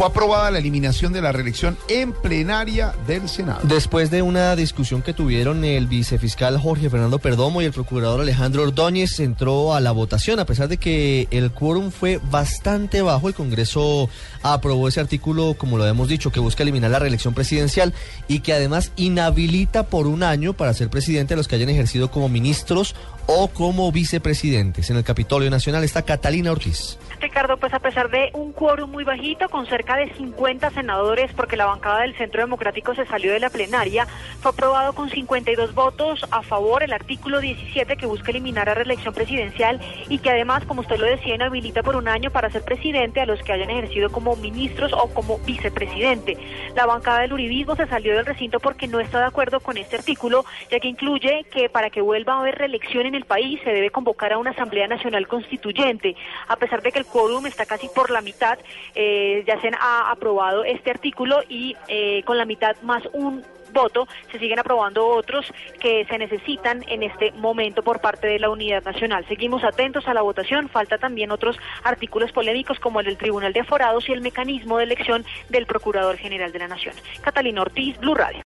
Fue aprobada la eliminación de la reelección en plenaria del Senado. Después de una discusión que tuvieron el vicefiscal Jorge Fernando Perdomo y el procurador Alejandro Ordóñez, entró a la votación. A pesar de que el quórum fue bastante bajo, el Congreso aprobó ese artículo, como lo hemos dicho, que busca eliminar la reelección presidencial y que además inhabilita por un año para ser presidente a los que hayan ejercido como ministros o como vicepresidentes. En el Capitolio Nacional está Catalina Ortiz. Ricardo, pues a pesar de un quórum muy bajito, con cerca de 50 senadores, porque la bancada del Centro Democrático se salió de la plenaria, fue aprobado con 52 votos a favor el artículo 17 que busca eliminar la reelección presidencial y que además, como usted lo decía, inhabilita por un año para ser presidente a los que hayan ejercido como ministros o como vicepresidente. La bancada del Uribismo se salió del recinto porque no está de acuerdo con este artículo, ya que incluye que para que vuelva a haber reelección en el país se debe convocar a una Asamblea Nacional Constituyente. A pesar de que el quórum está casi por la mitad, eh, ya se ha aprobado este artículo y eh, con la mitad más un voto se siguen aprobando otros que se necesitan en este momento por parte de la Unidad Nacional. Seguimos atentos a la votación, falta también otros artículos polémicos como el del Tribunal de Aforados y el mecanismo de elección del Procurador General de la Nación. Catalina Ortiz, Blue Radio.